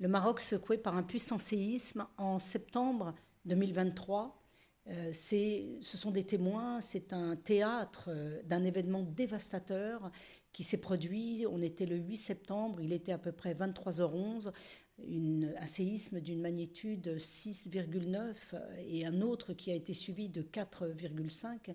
Le Maroc secoué par un puissant séisme en septembre 2023. Euh, ce sont des témoins, c'est un théâtre euh, d'un événement dévastateur qui s'est produit. On était le 8 septembre, il était à peu près 23h11. un séisme d'une magnitude 6,9 et un autre qui a été suivi de 4,5.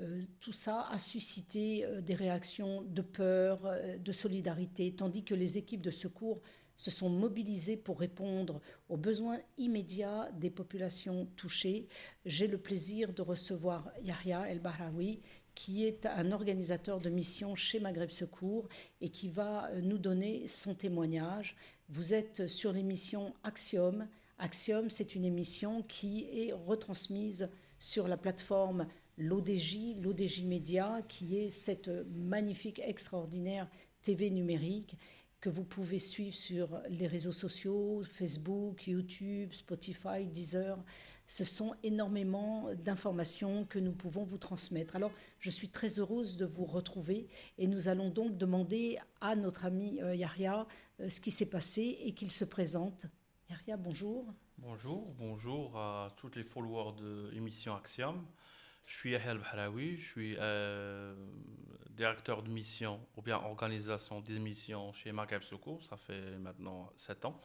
Euh, tout ça a suscité des réactions de peur, de solidarité, tandis que les équipes de secours se sont mobilisés pour répondre aux besoins immédiats des populations touchées. J'ai le plaisir de recevoir Yahya El Bahraoui, qui est un organisateur de mission chez Maghreb Secours et qui va nous donner son témoignage. Vous êtes sur l'émission Axiom. Axiom, c'est une émission qui est retransmise sur la plateforme l'ODJ, l'ODJ Média, qui est cette magnifique, extraordinaire TV numérique que vous pouvez suivre sur les réseaux sociaux, Facebook, YouTube, Spotify, Deezer. Ce sont énormément d'informations que nous pouvons vous transmettre. Alors, je suis très heureuse de vous retrouver et nous allons donc demander à notre ami euh, Yahya euh, ce qui s'est passé et qu'il se présente. Yahya, bonjour. Bonjour, bonjour à tous les followers de l'émission Axiom. Je suis Yahya Bahraoui, je suis euh, directeur de mission ou bien organisation des missions chez Maghreb Secours. Ça fait maintenant 7 ans.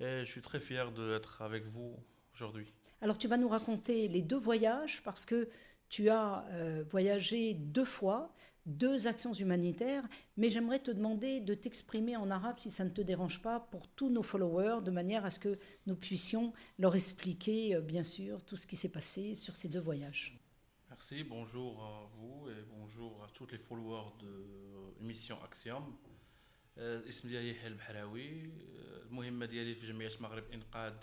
Et je suis très fier d'être avec vous aujourd'hui. Alors tu vas nous raconter les deux voyages parce que tu as euh, voyagé deux fois, deux actions humanitaires, mais j'aimerais te demander de t'exprimer en arabe si ça ne te dérange pas pour tous nos followers, de manière à ce que nous puissions leur expliquer, euh, bien sûr, tout ce qui s'est passé sur ces deux voyages. Merci, bonjour à vous et bonjour à tous les followers de l'émission Axiom. اسم ديالي يحيى البحراوي المهمه ديالي في جمعيه المغرب انقاذ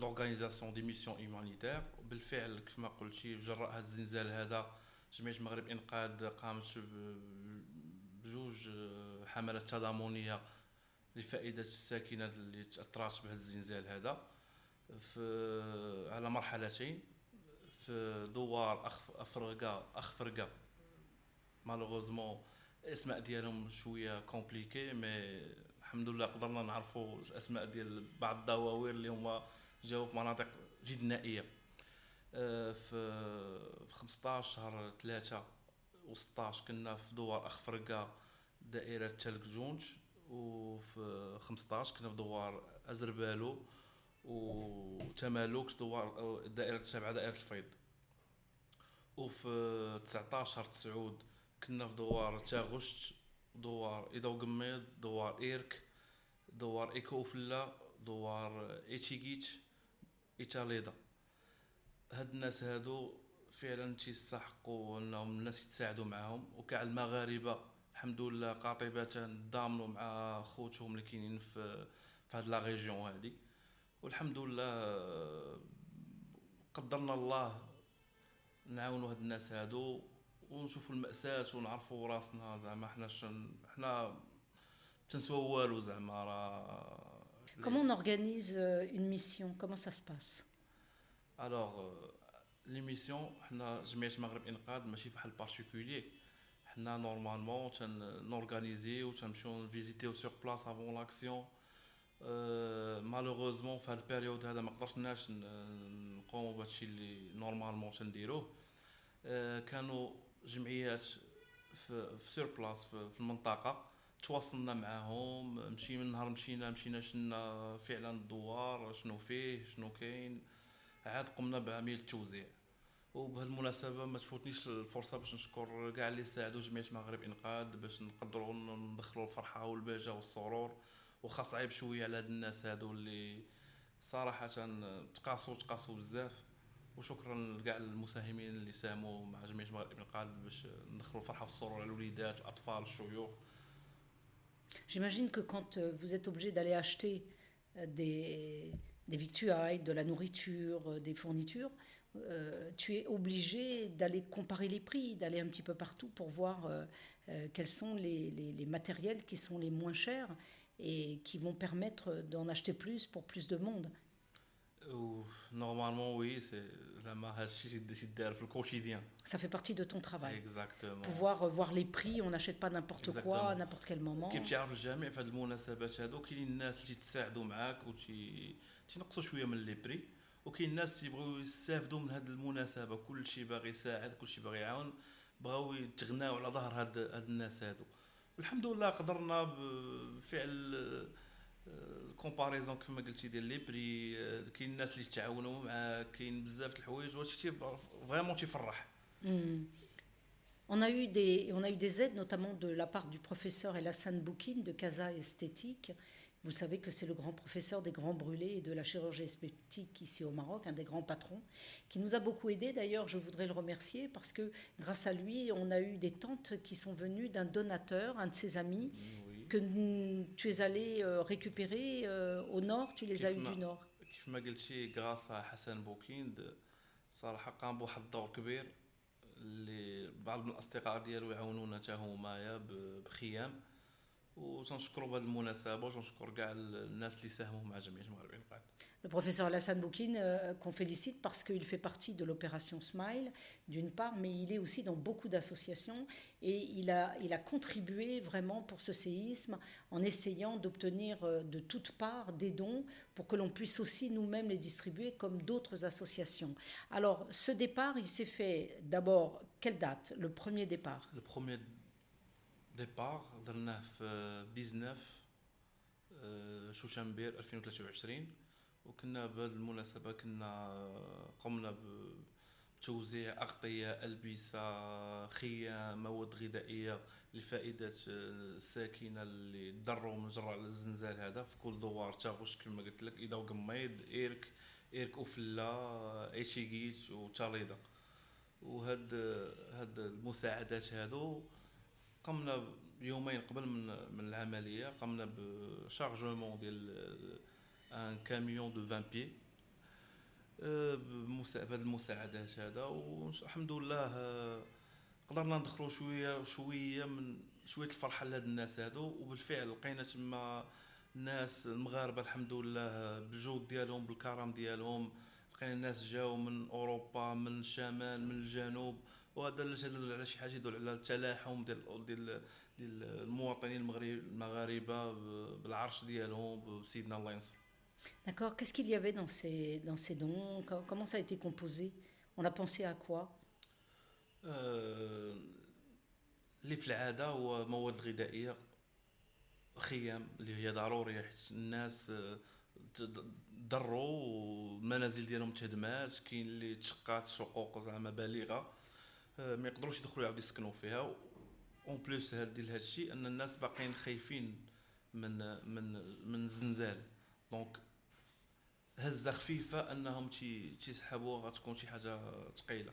l'organisation des missions humanitaires بالفعل كيف ما قلتي جراء هذا الزلزال هذا جمعيه المغرب انقاذ قامت بجوج حملات تضامنيه لفائده الساكنه اللي تاثرات بهذا الزلزال هذا على مرحلتين دوار اخ افرقا اخفرقا malheureusement الأسماء ديالهم شوية compliqués mais الحمد لله قدرنا نعرفوا الأسماء ديال بعض الدواوير اللي هما جاوا في مناطق جد نائيه آه، في 15 شهر 3 و16 كنا في دوار اخفرقا دائرة تلك جونج وفي 15 كنا في دوار أزربالو وتمالوك دوار دائرة تابعة دائرة الفيض. وفي 19 تسعود كنا في دوار تاغشت دوار إيدا وقميض دوار إيرك دوار إيكو فلا دوار إيتيكيت إيتاليدا. هاد الناس هادو فعلا تيستحقوا إنهم الناس يتساعدوا معاهم. وكاع المغاربة الحمد لله قاطبه ضامنوا مع خوتهم اللي كاينين في في هاد لا ريجيون هادي. والحمد لله قدرنا الله نعاونوا هاد الناس هادو ونشوفوا المأساة ونعرفوا راسنا. زعما حنا شن حنا تنسوا والو زعما راه. Comment on organise euh, une mission? Comment ça se passe? Alors, les missions حنا جمعيه المغرب إنقاذ ماشي فحال particulier حنا normalement تن organisiو تنمشيو ن visitiو sur place avant l'action malheureusement في هاد ال période هذا ما قدرتناش نقوموا بهادشي اللي normalement تنديروه كانوا جمعيات في, في sur place في, المنطقة. تواصلنا معاهم مشي من نهار مشينا مشينا شنا فعلا الدوار شنو فيه شنو كاين. عاد قمنا بعمليه التوزيع. وبهالمناسبة ما تفوتنيش الفرصة باش نشكر كاع اللي ساعدوا جمعية المغرب إنقاذ باش نقدروا ندخلوا الفرحة والبهجة والسرور. وخا صعيب شوية على هاد الناس هادو اللي صراحه تقاسوا تقاسوا بزاف وشكرا لكاع المساهمين اللي ساهموا مع جمعيه المغرب الانقاذ باش ندخلوا الفرحه والسرور على الوليدات الاطفال الشيوخ J'imagine que quand euh, vous êtes obligé d'aller acheter euh, des, des victuailles, de la nourriture, euh, des fournitures, euh, tu es obligé d'aller comparer les prix, d'aller un petit peu partout pour voir euh, euh, quels sont les, les, les, matériels qui sont les moins chers et qui vont permettre d'en acheter plus pour plus de monde. Normalement, oui, c'est Ça fait partie de ton travail. Exactement. Pouvoir voir les prix, on n'achète pas n'importe quoi à n'importe quel moment. كيف تعرف الجميع في هذه المناسبات هذو كاين الناس اللي تساعدوا معاك وتنقصوا شويه من لي بري وكاين الناس يبغوا يستافدوا من هذه المناسبه كل شيء باغي يساعد كل شيء باغي يعاون بغاو يتغناو على ظهر هاد, هاد الناس هادو والحمد لله قدرنا بفعل ال comparaison كما قلتي ديال les prix كاين الناس اللي تعاونوا مع كاين بزاف الحوايج وهادشي فريمون تيفرح On a, eu des, on a eu des aides, notamment de la part du professeur Elassane Boukine de Casa Esthétique, Vous savez que c'est le grand professeur des grands brûlés et de la chirurgie esthétique ici au Maroc, un des grands patrons, qui nous a beaucoup aidés. D'ailleurs, je voudrais le remercier parce que grâce à lui, on a eu des tantes qui sont venues d'un donateur, un de ses amis, que tu es allé euh, récupérer euh, au nord, tu les as eu du nord. grâce à Hassan Boukinde صراحه قام بواحد الدور كبير اللي بعض من الاصدقاء ديالو يعاونونا حتى هما بخيام le professeur Alassane Boukine, euh, qu'on félicite parce qu'il fait partie de l'opération Smile, d'une part, mais il est aussi dans beaucoup d'associations et il a, il a contribué vraiment pour ce séisme en essayant d'obtenir euh, de toutes parts des dons pour que l'on puisse aussi nous-mêmes les distribuer comme d'autres associations. Alors, ce départ, il s'est fait d'abord, quelle date? Le premier départ? Le premier ديبار درناه في 19 شوشنبير 2023 وكنا بهذه المناسبة كنا قمنا بتوزيع أغطية ألبسة خيام مواد غذائية لفائدة الساكنة اللي ضروا من جراء الزلزال هذا في كل دوار تاغوش كما قلت لك إذا وقميض إيرك إيرك أوفلا إيشيغيت وتاليدا وهاد هاد المساعدات هادو قمنا يومين قبل من من العملية قمنا ب chargement ديال un camion de 20 P. بهذه المساعدات هذا والحمد لله قدرنا ندخلوا شوية شوية من شوية الفرحة لهاد الناس هادو. وبالفعل لقينا تما الناس المغاربه الحمد لله بالجود ديالهم بالكرم ديالهم. لقينا الناس جاو من أوروبا من الشمال من الجنوب. وهذا اللي يدل على شي حاجة يدل على التلاحم ديال ديال ديال المواطنين المغاربة بالعرش ديالهم بسيدنا الله ينصر. D'accord. Qu'est-ce qu'il y avait dans ces, dans ces dons? Comment ça a été composé? On a pensé à quoi? اللي في العاده هو مواد غذائيه خيام اللي هي ضروريه حيت الناس ضروا والمنازل ديالهم تهدمات كاين اللي تشقات شقوق زعما بالغه ما يقدروش يدخلوا يعاودوا يسكنوا فيها. en plus هاد هذا الشيء أن الناس باقيين خايفين من من من الزلزال. donc هزة خفيفة أنهم تيسحبوها غتكون شي حاجة ثقيلة.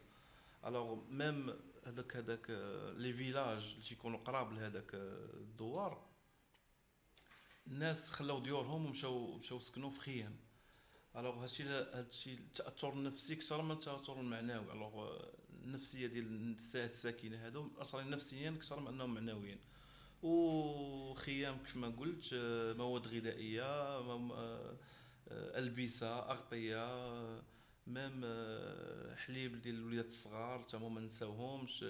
alors même هذاك هذاك les villages اللي تيكونوا قراب لهذاك الدوار الناس خلاو ديورهم ومشاو مشاو سكنوا في خيام. alors هادشي هادشي التاثر النفسي أكثر من التاثر المعنوي. alors النفسية ديال الساكنة هادو أصلا نفسيا أكثر من أنهم معنويا. وخيام كيف ما قلت مواد غذائية آه، ألبسة أغطية ميم آه، حليب ديال الوليدات الصغار تا ما نساوهمش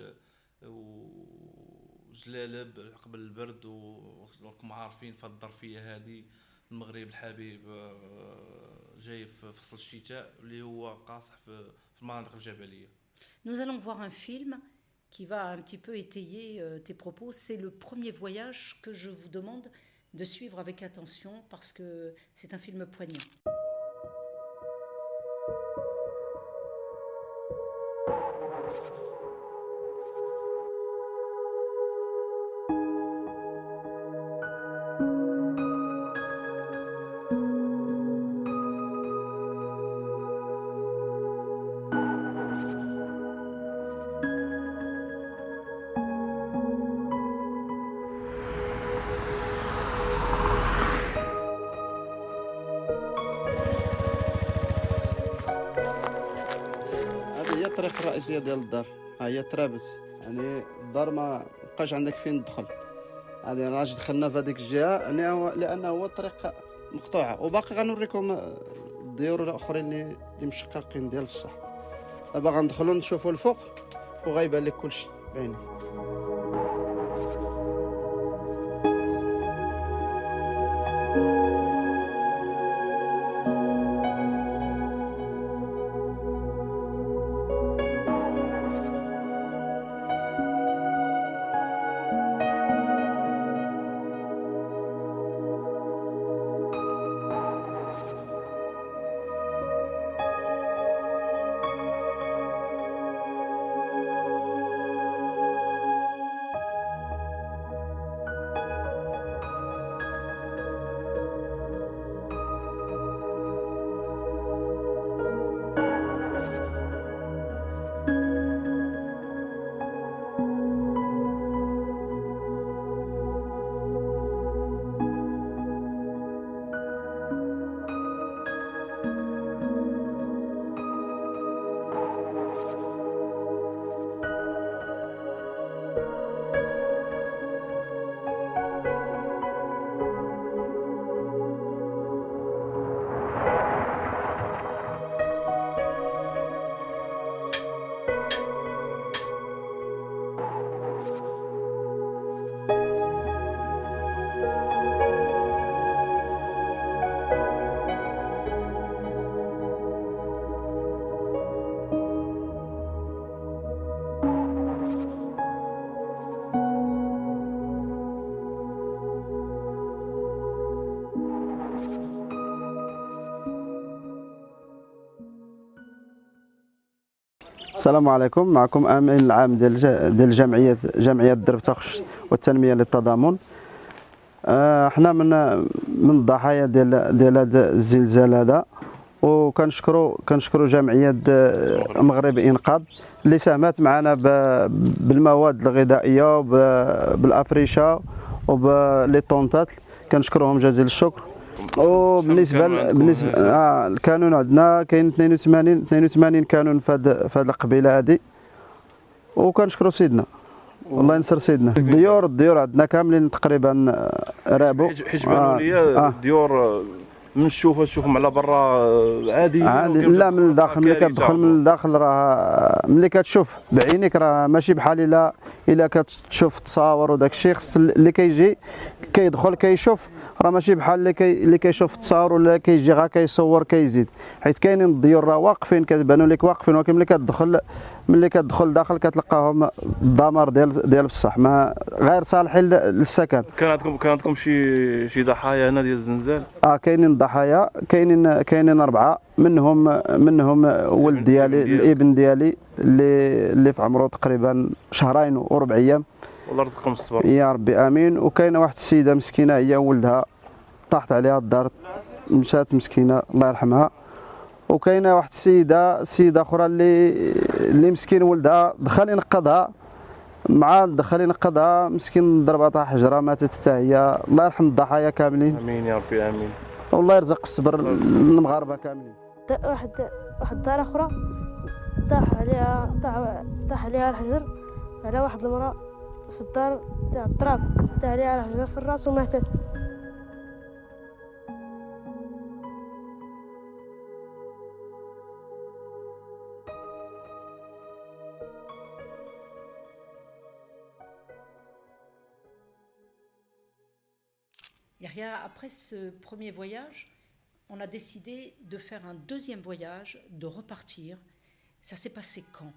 وجلالب قبل البرد وراكم عارفين في الظرفية هذه المغرب الحبيب آه، جاي في فصل الشتاء اللي هو قاصح في المناطق الجبلية. Nous allons voir un film qui va un petit peu étayer euh, tes propos. C'est le premier voyage que je vous demande de suivre avec attention parce que c'est un film poignant. الرئيسيه ديال الدار. هي ترابت. يعني الدار ما بقاش عندك فين تدخل. هذه راج دخلنا في هذيك الجهة. يعني لأنه هو الطريق مقطوعة. وباقي غنوريكم الديور الأخرين اللي مشققين ديال بصح دابا غندخلوا نشوفوا الفوق وغيبان لك كلشي. بعينك السلام عليكم. معكم أمين العام ديال ديال جمعية جمعية درب تخش والتنمية للتضامن. آه، حنا من من الضحايا ديال ديال هذا الزلزال هذا. وكنشكروا كنشكروا جمعية المغرب إنقاذ اللي ساهمت معنا بالمواد الغذائية بالأفريشة وبلي طونطات كنشكرهم جزيل الشكر. وبالنسبه بالنسبة آه. الكانون عندنا كاين 82 82 كانون في هذه القبيلة هذه وكنشكروا سيدنا. والله ينصر سيدنا. الديور الديور عندنا كاملين تقريبا رابوا حيت بانوا لي آه. الديور من تشوفها تشوفهم على برا عادي عادي. لا من الداخل ملي كتدخل من الداخل راه ملي كتشوف. بعينيك راه ماشي بحال إلا إلا كتشوف التصاور وداك الشيء خص اللي كيجي كيدخل كيشوف. راه ماشي بحال اللي كي اللي كيشوف التصاور ولا كيجي غا كيصور كيزيد. حيت كاينين الضيور راه واقفين كتبانوا لك واقفين ولكن ملي كتدخل ملي كتدخل داخل كتلقاهم الدمار ديال ديال بصح. ما غير صالحين للسكن. كان عندكم كان عندكم شي شي ضحايا هنا ديال الزلزال آه كاينين ضحايا كاينين كاينين أربعة منهم منهم ولد ديالي الابن ديالي اللي اللي في عمره تقريبا شهرين وربع أيام. الله يرزقكم الصبر. يا ربي آمين. وكاينة واحد السيدة مسكينة هي ولدها طاحت عليها الدار مشات مسكينة الله يرحمها. وكاينة واحد السيده سيدة أخرى اللي اللي مسكين ولدها دخل ينقذها. مع دخل ينقذها مسكين ضربها طاح حجرة ماتت حتى هي. الله يرحم الضحايا كاملين. آمين يا ربي آمين. والله يرزق الصبر للمغاربه كاملين. واحد واحد الدار أخرى طاح عليها طاح عليها الحجر على واحد المرأة في الدار تاع التراب طاح عليها على حجر في الراس وماتت. Yahya, après ce premier voyage, on a décidé de faire un deuxième voyage, de repartir. Ça s'est passé quand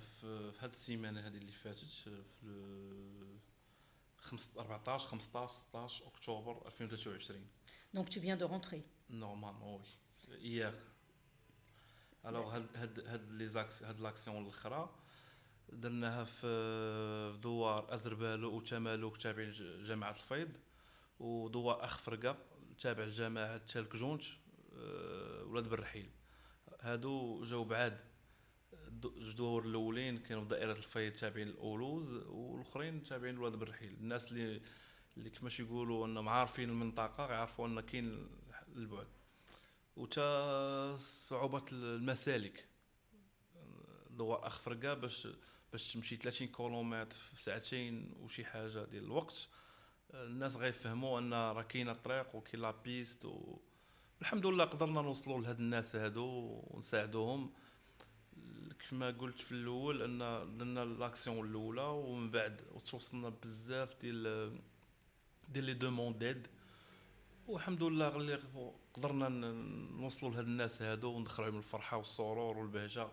في هاد السيمانه هذه اللي فاتت في 14 15 16 اكتوبر 2023 Donc tu viens de rentrer Normalement oui hier alors هاد هاد هاد لي زاكس هاد لاكسيون الاخرى درناها في دوار أزربالو وتمالوك تابعين جماعة الفيض ودوار اخ فرقه تابع جماعة تالك جونج آه، ولاد بالرحيل هادو جاو بعاد جدور الأولين كانوا دائرة الفيض تابعين الاولوز والأخرين تابعين الواد بالرحيل الناس اللي اللي كيفاش يقولوا أنهم عارفين المنطقة يعرفوا أن كاين البعد. وتا صعوبة المسالك. ضوء اخ فرقه باش باش تمشي 30 كيلومتر في ساعتين وشي حاجة ديال الوقت. الناس غيفهموا أن راه كاينة الطريق وكاين la piste و الحمد لله قدرنا نوصلوا لهاد الناس هادو ونساعدوهم. كيف ما قلت في الأول أن درنا l'action الأولى ومن بعد توصلنا بزاف ديال ديال les demandes d'aide. والحمد لله اللي قدرنا نوصلوا لهاد الناس هادو وندخلوا عليهم الفرحة والسرور والبهجة. آه،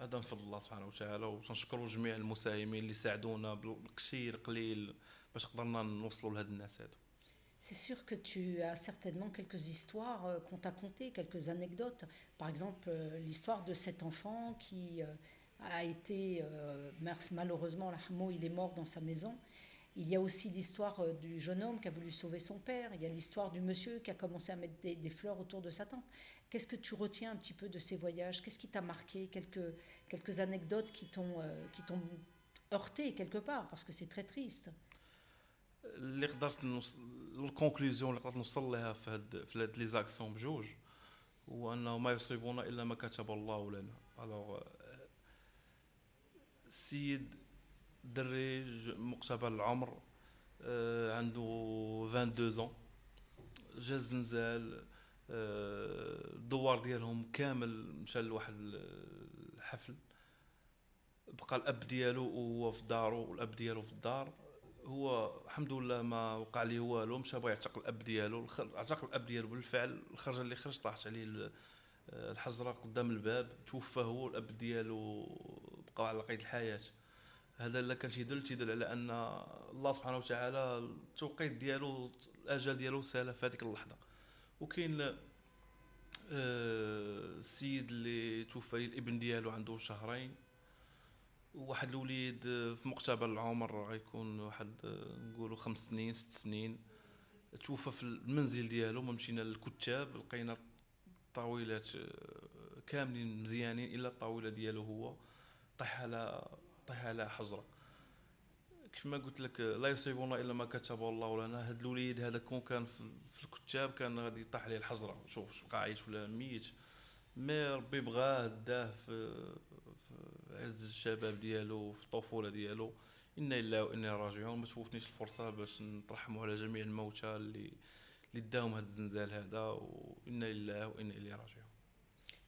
هذا من فضل الله سبحانه وتعالى وتنشكروا جميع المساهمين اللي ساعدونا بالكثير قليل باش قدرنا نوصلوا لهاد الناس هادو C'est sûr que tu as certainement quelques histoires euh, qu'on t'a contées, quelques anecdotes. Par exemple, euh, l'histoire de cet enfant qui euh, a été, malheureusement, il est mort dans sa maison. Il y a aussi l'histoire du jeune homme qui a voulu sauver son père. Il y a l'histoire du monsieur qui a commencé à mettre des, fleurs autour de sa tante. Qu'est-ce que tu retiens un petit peu de ces voyages Qu'est-ce qui t'a marqué quelques, quelques anecdotes qui t'ont heurté quelque part, parce que c'est très triste. اللي قدرت نوصل الكونكلوزيون اللي قدرت نوصل لها في هاد في هاد لي زاكسيون بجوج هو انه ما يصيبنا الا ما كتب الله لنا الوغ السيد دري مقتبل العمر آه، عنده 22 زون جا الزنزال الدوار آه، ديالهم كامل مشى لواحد الحفل. بقى الأب ديالو وهو في دارو والأب ديالو في الدار. هو الحمد لله ما وقع ليه والو مشى بغى يعتق الأب ديالو. اعتق الأب ديالو بالفعل. الخرجة اللي خرج طاحت عليه الحجره قدام الباب. توفى هو الأب ديالو بقى على قيد الحياة. هذا اللي كان تيدل تيدل على أن الله سبحانه وتعالى التوقيت ديالو الأجل ديالو سال في هذيك اللحظة. وكاين آه، السيد اللي توفى الابن ديالو عنده شهرين. واحد الوليد في مقتبل العمر غيكون واحد نقولوا خمس سنين ست سنين. توفى في المنزل ديالو ما مشينا للكتاب لقينا الطاولات كاملين مزيانين إلا الطاولة ديالو هو. طيح على طيح على حجرة. كيف ما قلت لك لا يصيبنا إلا ما كتب الله لنا. هذا الوليد هذا كون كان في الكتاب كان غادي يطيح عليه الحجرة. شوف عايش ولا ميت. مي ربي بغاه داه في عز الشباب ديالو في الطفولة ديالو. إنا لله وإنا راجعون. ما تفوتنيش الفرصة باش نترحموا على جميع الموتى اللي اللي داهم هذا الزنزال هذا. وأنا لله وإنا إليه راجعون.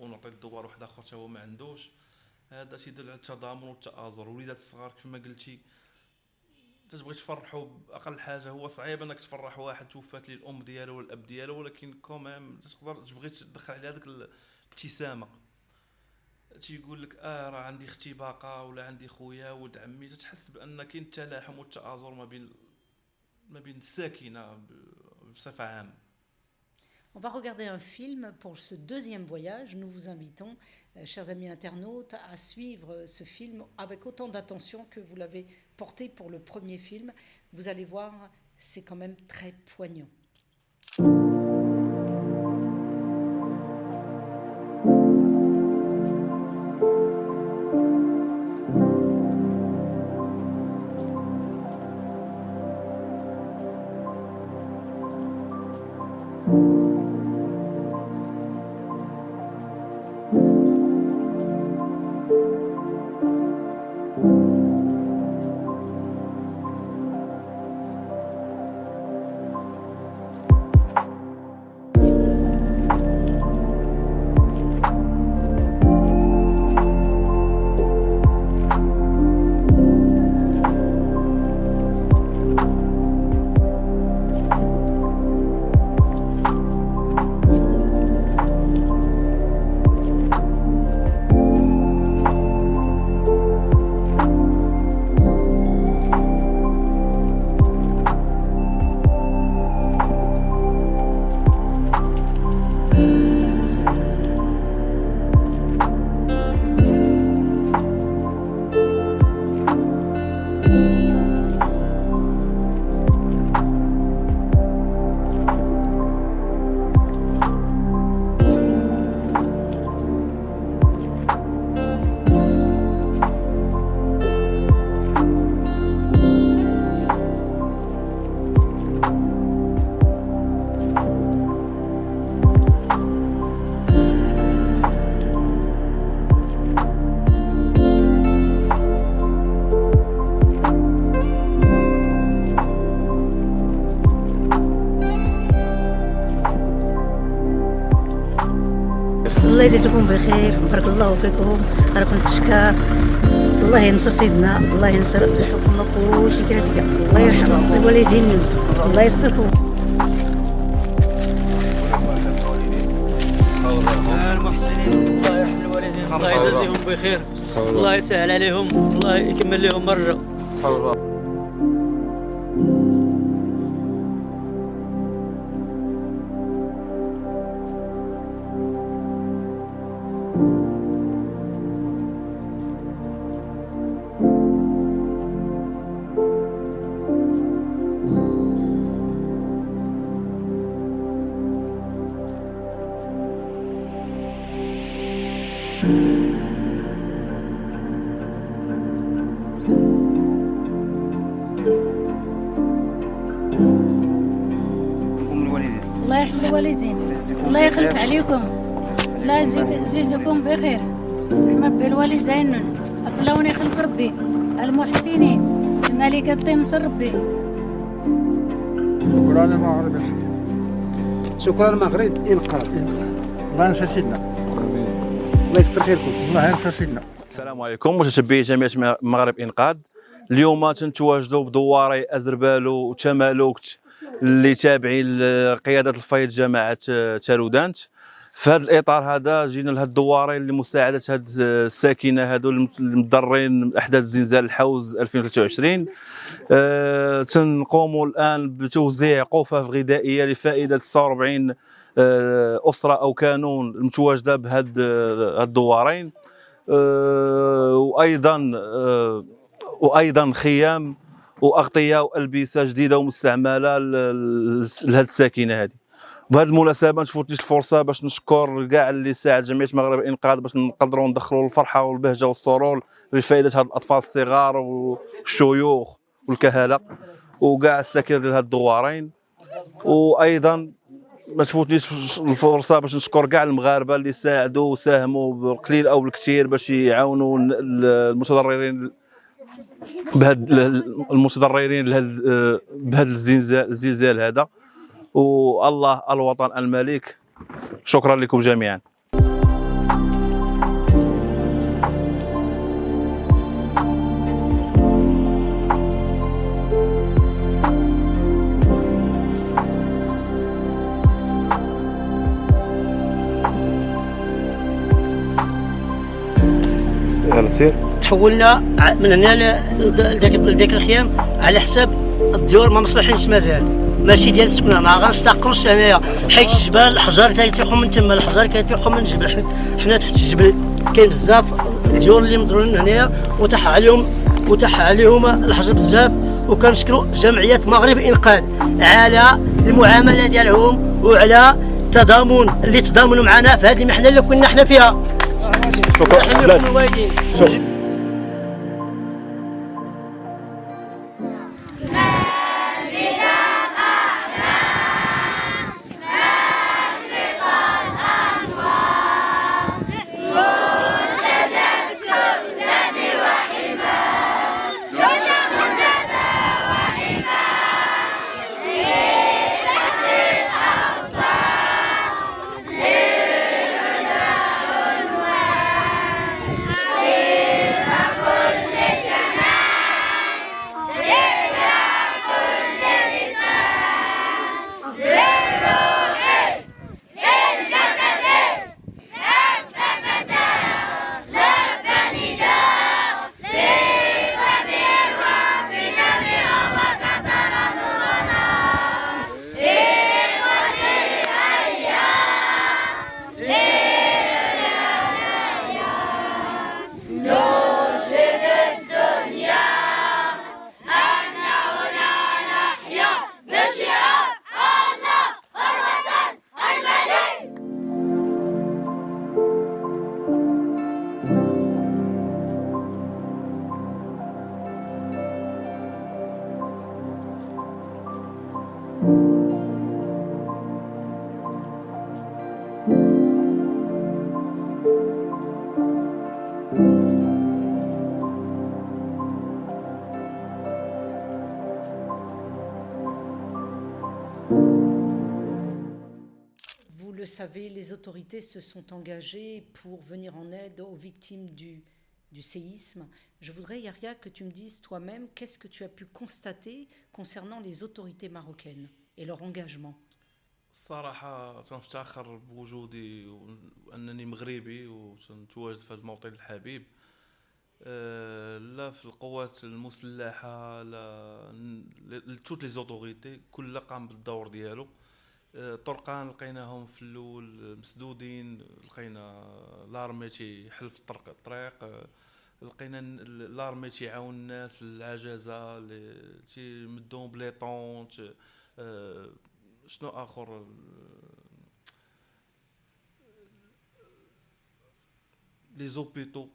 ونعطي الدوار واحد آخر حتى هو ما عندوش. هذا تيدل على التضامن والتآزر. وليدات الصغار كيف ما قلتي تبغي تفرحوا بأقل حاجة هو صعيب إنك تفرح واحد توفات لي الأم ديالو ولا الاب ديالو ولكن quand même تقدر تبغي تدخل عليه هذيك الابتسامة. تيقول لك آه راه عندي أختي باقا ولا عندي خويا ولد عمي. تحس بأن كاين التلاحم والتآزر ما بين ما بين الساكنة بصفة عامة. On va regarder un film pour ce deuxième voyage. Nous vous invitons, euh, chers amis internautes, à suivre ce film avec autant d'attention que vous l'avez porté pour le premier film. Vous allez voir, c'est quand même très poignant. الله يجزيكم بخير بارك الله فيكم راكم تشكر الله ينصر سيدنا الله ينصر الحكومة كلشي كراسيه الله يرحم الوالدين الله يستركم المحسنين. الله يرحم الوالدين. الله يجازيهم بخير. الله. يسهل عليهم. الله يكمل لهم مرة. الوالدين الله يخلف ربي المحسنين الملكة تنصر ربي شكرا المغرب شكرا المغرب إنقاذ. الله ينصر سيدنا. الله يكثر خيركم. الله ينصر سيدنا. السلام عليكم متتبعي جمعيه المغرب إنقاذ. اليوم تنتواجدوا بدواري ازربالو وتمالوكت اللي تابعين لقيادة الفيض جماعة تالودانت. في هذا الإطار هذا جينا لهاد الدوارين لمساعده هاد الساكنه هادو المضرين من أحداث زلزال الحوز 2023 أه تنقوموا الآن بتوزيع قفف غذائية لفائدة 46 أه أسرة أو كانون المتواجده بهاد الدوارين. أه وأيضا أه وأيضا خيام واغطيه وألبسة جديدة ومستعملة لهذه الساكنه هذه بهذه المناسبة ما تفوتنيش الفرصه باش نشكر كاع اللي ساعد جمعيه مغرب الانقاذ باش نقدروا ندخلوا الفرحه والبهجة والسرور لفائدة هاد الأطفال الصغار والشيوخ والكهله وكاع الساكنه ديال هاد الدوارين. وأيضا ما تفوتنيش الفرصة باش نشكر كاع المغاربة اللي ساعدوا وساهموا بالقليل أو بالكثير باش يعاونوا المتضررين بهاد المتضررين الزلزال الزلزال هذا. والله الوطن الملك. شكرا لكم جميعا. يلا سير. تحولنا من هنا لذاك الخيام على حساب الديور ما مصلحينش مازال. ماشي ديال السكنة ما غنستقروش هنايا. حيت الجبال الحجر كيطيحوا من تما الحجر كيطيحوا من الجبل حنا تحت الجبل كاين بزاف الديور اللي مضرورين هنايا وطاح عليهم وطاح عليهم الحجر بزاف. وكنشكروا جمعية مغرب إنقاذ على المعاملة ديالهم وعلى التضامن اللي تضامنوا معنا في هذه المحنة اللي كنا حنا فيها. شكرا. les autorités se sont engagées pour venir en aide aux victimes du, du séisme. Je voudrais, Yaria, que tu me dises toi-même qu'est-ce que tu as pu constater concernant les autorités marocaines et leur engagement. الصراحة تنفتخر بوجودي وأنني مغربي وتنتواجد في هذا الموطن الحبيب أه لا في القوات المسلحة لا توت لي زوتوريتي كل قام بالدور ديالو أه طرقان لقيناهم في الأول مسدودين لقينا l'armée تيحل في الطريق الطريق أه لقينا l'armée تيعاون الناس العجزة تيمدوهم بلي أه شنو آخر؟ les hôpitaux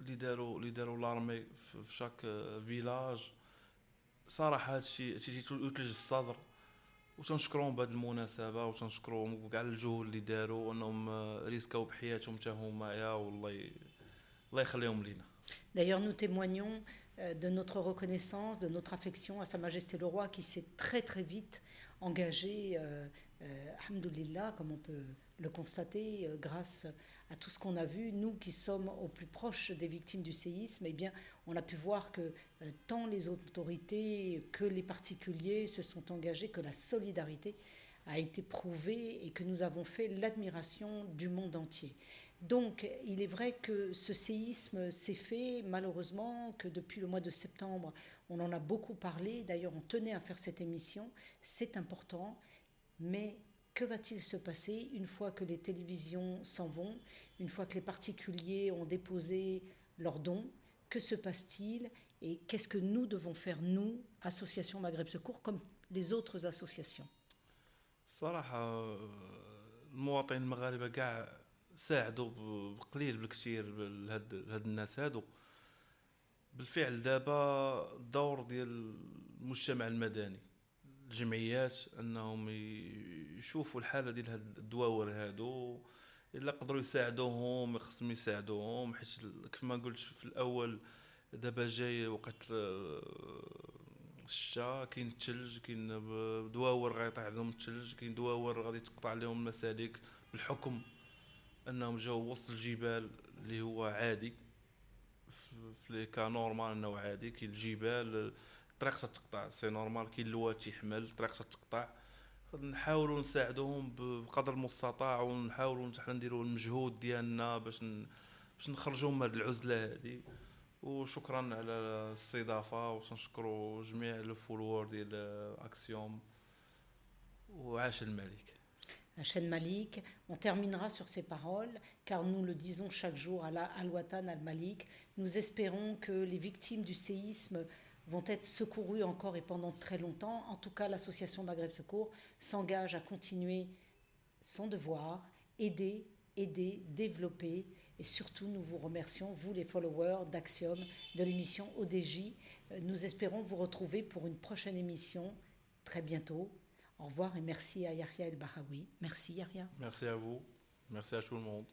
اللي داروا اللي داروا l'armée في chaque village. صراحة هادشي تيثلج الصدر. وتنشكرهم بهذه المناسبه وتنشكرهم كاع الجهود اللي داروا انهم ريسكاو بحياتهم حتى هما يا والله الله يخليهم لينا D'ailleurs, nous témoignons euh, de notre reconnaissance, de notre affection à Sa Majesté le Roi qui s'est très très vite engagé, euh, euh, comme on peut le constater, euh, grâce à tout ce qu'on a vu. Nous qui sommes au plus proche des victimes du séisme, eh bien, on a pu voir que euh, tant les autorités que les particuliers se sont engagés, que la solidarité a été prouvée et que nous avons fait l'admiration du monde entier. Donc, il est vrai que ce séisme s'est fait, malheureusement, que depuis le mois de septembre, on en a beaucoup parlé. D'ailleurs, on tenait à faire cette émission. C'est important. Mais que va-t-il se passer une fois que les télévisions s'en vont, une fois que les particuliers ont déposé leurs dons Que se passe-t-il Et qu'est-ce que nous devons faire, nous, Association Maghreb Secours, comme les autres associations ساعدوا بقليل بالكثير لهاد الناس هادو بالفعل دابا الدور ديال المجتمع المدني الجمعيات انهم يشوفوا الحاله ديال هاد الدواور هادو الا قدروا يساعدوهم خصهم يساعدوهم حيت كما قلت في الأول دابا جاي وقت الشتا كاين الثلج كاين دواور غيطيح عليهم الثلج كاين دواور غادي تقطع عليهم المسالك بالحكم انهم جاو وسط الجبال اللي هو عادي في les cas normal انه عادي كاين الجبال الطريق تتقطع. c'est normal كاين الواد تيحمل الطريق تتقطع. نحاولوا نساعدوهم بقدر المستطاع ونحاولوا حنا نديروا المجهود ديالنا باش باش نخرجوا من هذه العزلة هذه وشكرا على الاستضافة وتنشكروا جميع ال followers ديال Axiome وعاش الملك. عاش الملك. On terminera sur ces paroles, car nous le disons chaque jour الله الوطن الملك. Nous espérons que les victimes du séisme vont être secourues encore et pendant très longtemps. En tout cas, l'association Maghreb Secours s'engage à continuer son devoir, aider, aider, développer. Et surtout, nous vous remercions, vous les followers d'Axiom, de l'émission ODJ. Nous espérons vous retrouver pour une prochaine émission très bientôt. Au revoir et merci à Yahya El Bahawi. Merci Yahya. Merci à vous. Merci à tout le monde.